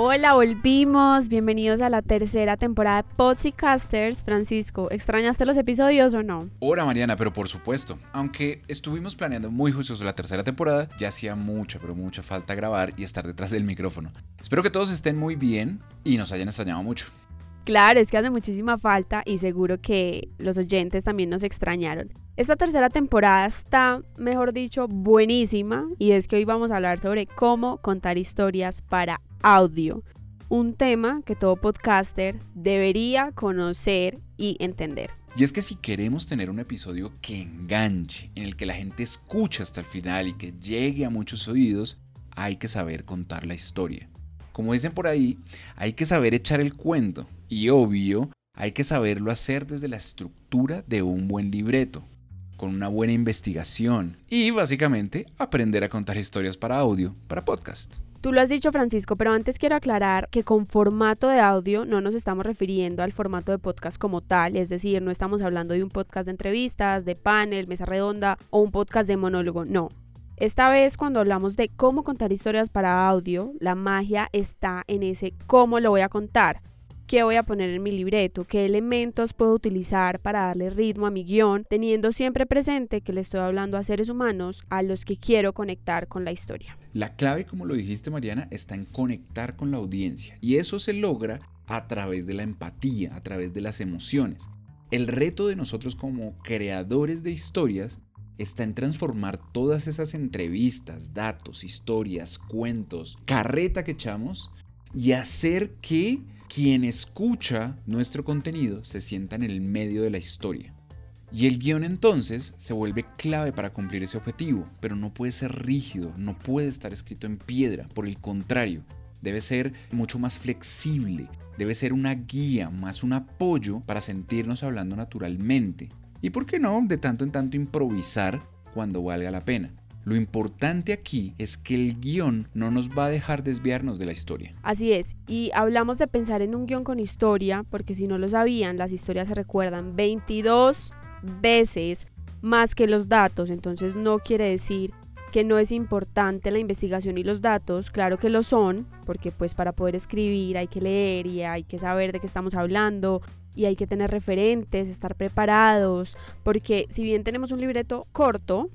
Hola, volvimos. Bienvenidos a la tercera temporada de Podcasters. Francisco, ¿extrañaste los episodios o no? Hola Mariana, pero por supuesto. Aunque estuvimos planeando muy juicioso la tercera temporada, ya hacía mucha, pero mucha falta grabar y estar detrás del micrófono. Espero que todos estén muy bien y nos hayan extrañado mucho. Claro, es que hace muchísima falta y seguro que los oyentes también nos extrañaron. Esta tercera temporada está, mejor dicho, buenísima y es que hoy vamos a hablar sobre cómo contar historias para audio, un tema que todo podcaster debería conocer y entender. Y es que si queremos tener un episodio que enganche, en el que la gente escuche hasta el final y que llegue a muchos oídos, hay que saber contar la historia. Como dicen por ahí, hay que saber echar el cuento y obvio, hay que saberlo hacer desde la estructura de un buen libreto, con una buena investigación y básicamente aprender a contar historias para audio, para podcast. Tú lo has dicho Francisco, pero antes quiero aclarar que con formato de audio no nos estamos refiriendo al formato de podcast como tal, es decir, no estamos hablando de un podcast de entrevistas, de panel, mesa redonda o un podcast de monólogo, no. Esta vez cuando hablamos de cómo contar historias para audio, la magia está en ese cómo lo voy a contar qué voy a poner en mi libreto, qué elementos puedo utilizar para darle ritmo a mi guion, teniendo siempre presente que le estoy hablando a seres humanos a los que quiero conectar con la historia. La clave, como lo dijiste Mariana, está en conectar con la audiencia y eso se logra a través de la empatía, a través de las emociones. El reto de nosotros como creadores de historias está en transformar todas esas entrevistas, datos, historias, cuentos, carreta que echamos y hacer que quien escucha nuestro contenido se sienta en el medio de la historia. Y el guion entonces se vuelve clave para cumplir ese objetivo, pero no puede ser rígido, no puede estar escrito en piedra, por el contrario, debe ser mucho más flexible, debe ser una guía, más un apoyo para sentirnos hablando naturalmente. Y por qué no, de tanto en tanto improvisar cuando valga la pena. Lo importante aquí es que el guion no nos va a dejar desviarnos de la historia. Así es, y hablamos de pensar en un guion con historia, porque si no lo sabían, las historias se recuerdan 22 veces más que los datos, entonces no quiere decir que no es importante la investigación y los datos, claro que lo son, porque pues para poder escribir hay que leer y hay que saber de qué estamos hablando y hay que tener referentes, estar preparados, porque si bien tenemos un libreto corto,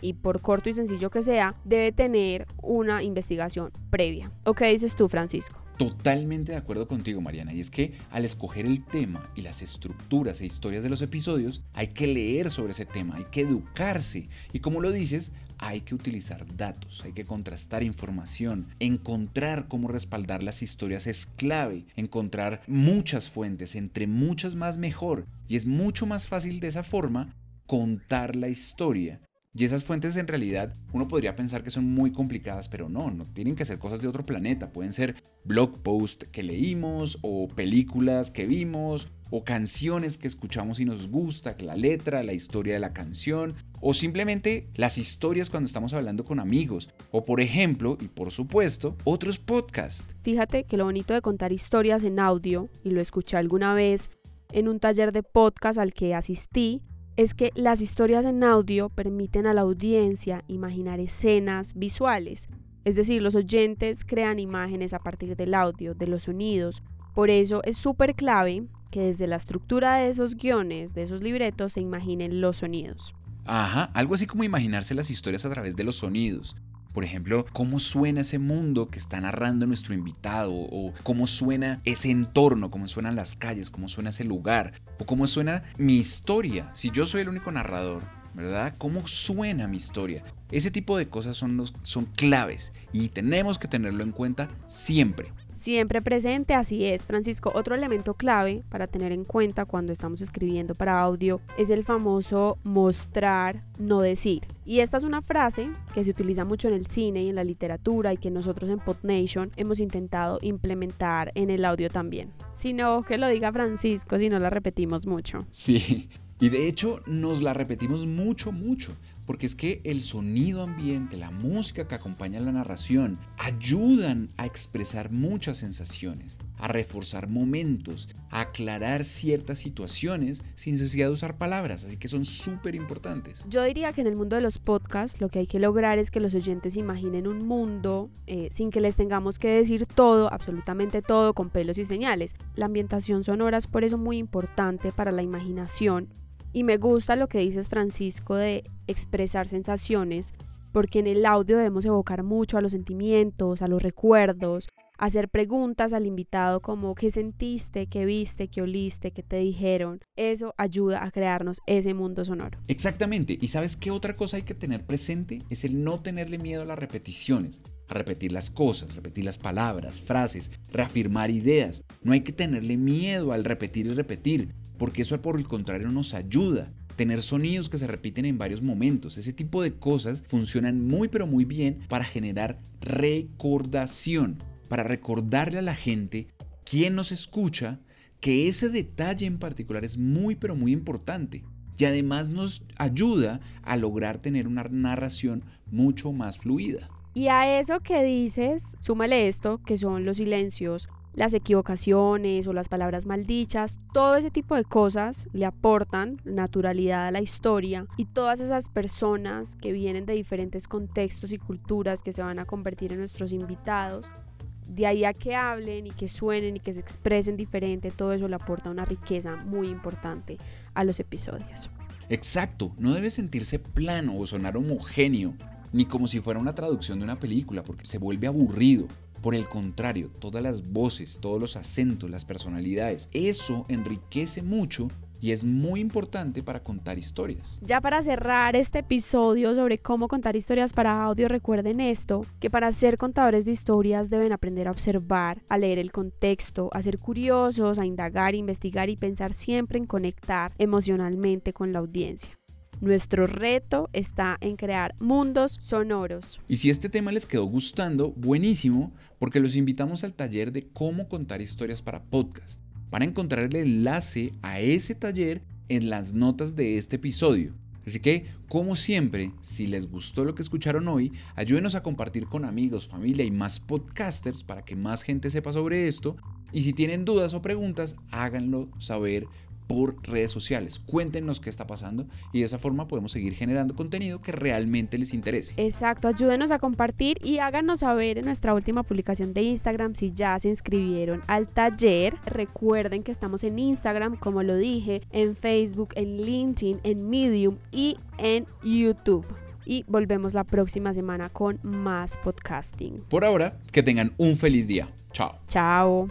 y por corto y sencillo que sea, debe tener una investigación previa. ¿O qué dices tú, Francisco? Totalmente de acuerdo contigo, Mariana. Y es que al escoger el tema y las estructuras e historias de los episodios, hay que leer sobre ese tema, hay que educarse. Y como lo dices, hay que utilizar datos, hay que contrastar información, encontrar cómo respaldar las historias es clave, encontrar muchas fuentes, entre muchas más mejor. Y es mucho más fácil de esa forma contar la historia y esas fuentes en realidad uno podría pensar que son muy complicadas, pero no, no tienen que ser cosas de otro planeta. Pueden ser blog posts que leímos o películas que vimos o canciones que escuchamos y nos gusta, la letra, la historia de la canción o simplemente las historias cuando estamos hablando con amigos o por ejemplo y por supuesto otros podcasts. Fíjate que lo bonito de contar historias en audio y lo escuché alguna vez en un taller de podcast al que asistí es que las historias en audio permiten a la audiencia imaginar escenas visuales, es decir, los oyentes crean imágenes a partir del audio, de los sonidos. Por eso es súper clave que desde la estructura de esos guiones, de esos libretos, se imaginen los sonidos. Ajá, algo así como imaginarse las historias a través de los sonidos. Por ejemplo, cómo suena ese mundo que está narrando nuestro invitado, o cómo suena ese entorno, cómo suenan las calles, cómo suena ese lugar, o cómo suena mi historia. Si yo soy el único narrador, ¿verdad? ¿Cómo suena mi historia? Ese tipo de cosas son, los, son claves y tenemos que tenerlo en cuenta siempre. Siempre presente, así es, Francisco. Otro elemento clave para tener en cuenta cuando estamos escribiendo para audio es el famoso mostrar, no decir. Y esta es una frase que se utiliza mucho en el cine y en la literatura y que nosotros en PodNation hemos intentado implementar en el audio también. Si no, que lo diga Francisco, si no la repetimos mucho. Sí, Y de hecho nos la repetimos mucho, mucho. Porque es que el sonido ambiente, la música que acompaña la narración, ayudan a expresar muchas sensaciones, a reforzar momentos, a aclarar ciertas situaciones sin necesidad de usar palabras. Así que son súper importantes. Yo diría que en el mundo de los podcasts lo que hay que lograr es que los oyentes imaginen un mundo eh, sin que les tengamos que decir todo, absolutamente todo, con pelos y señales. La ambientación sonora es por eso muy importante para la imaginación y me gusta lo que dices Francisco de expresar sensaciones, porque en el audio debemos evocar mucho a los sentimientos, a los recuerdos, hacer preguntas al invitado como qué sentiste, qué viste, qué oliste, qué te dijeron. Eso ayuda a crearnos ese mundo sonoro. Exactamente. ¿Y sabes qué otra cosa hay que tener presente? Es el no tenerle miedo a las repeticiones a repetir las cosas, repetir las palabras, frases, reafirmar ideas. No hay que tenerle miedo al repetir y repetir porque eso por el contrario nos ayuda. Tener sonidos que se repiten en varios momentos, ese tipo de cosas funcionan muy pero muy bien para generar recordación, para recordarle a la gente quién nos escucha que ese detalle en particular es muy pero muy importante y además nos ayuda a lograr tener una narración mucho más fluida. Y a eso que dices, súmale esto, que son los silencios, las equivocaciones o las palabras maldichas, todo ese tipo de cosas le aportan naturalidad a la historia y todas esas personas que vienen de diferentes contextos y culturas que se van a convertir en nuestros invitados, de ahí a que hablen y que suenen y que se expresen diferente, todo eso le aporta una riqueza muy importante a los episodios. Exacto, no debe sentirse plano o sonar homogéneo, ni como si fuera una traducción de una película, porque se vuelve aburrido. Por el contrario, todas las voces, todos los acentos, las personalidades, eso enriquece mucho y es muy importante para contar historias. Ya para cerrar este episodio sobre cómo contar historias para audio, recuerden esto, que para ser contadores de historias deben aprender a observar, a leer el contexto, a ser curiosos, a indagar, investigar y pensar siempre en conectar emocionalmente con la audiencia. Nuestro reto está en crear mundos sonoros. Y si este tema les quedó gustando, buenísimo, porque los invitamos al taller de cómo contar historias para podcast. Van a encontrar el enlace a ese taller en las notas de este episodio. Así que, como siempre, si les gustó lo que escucharon hoy, ayúdenos a compartir con amigos, familia y más podcasters para que más gente sepa sobre esto. Y si tienen dudas o preguntas, háganlo saber por redes sociales. Cuéntenos qué está pasando y de esa forma podemos seguir generando contenido que realmente les interese. Exacto, ayúdenos a compartir y háganos saber en nuestra última publicación de Instagram si ya se inscribieron al taller. Recuerden que estamos en Instagram, como lo dije, en Facebook, en LinkedIn, en Medium y en YouTube. Y volvemos la próxima semana con más podcasting. Por ahora, que tengan un feliz día. Chao. Chao.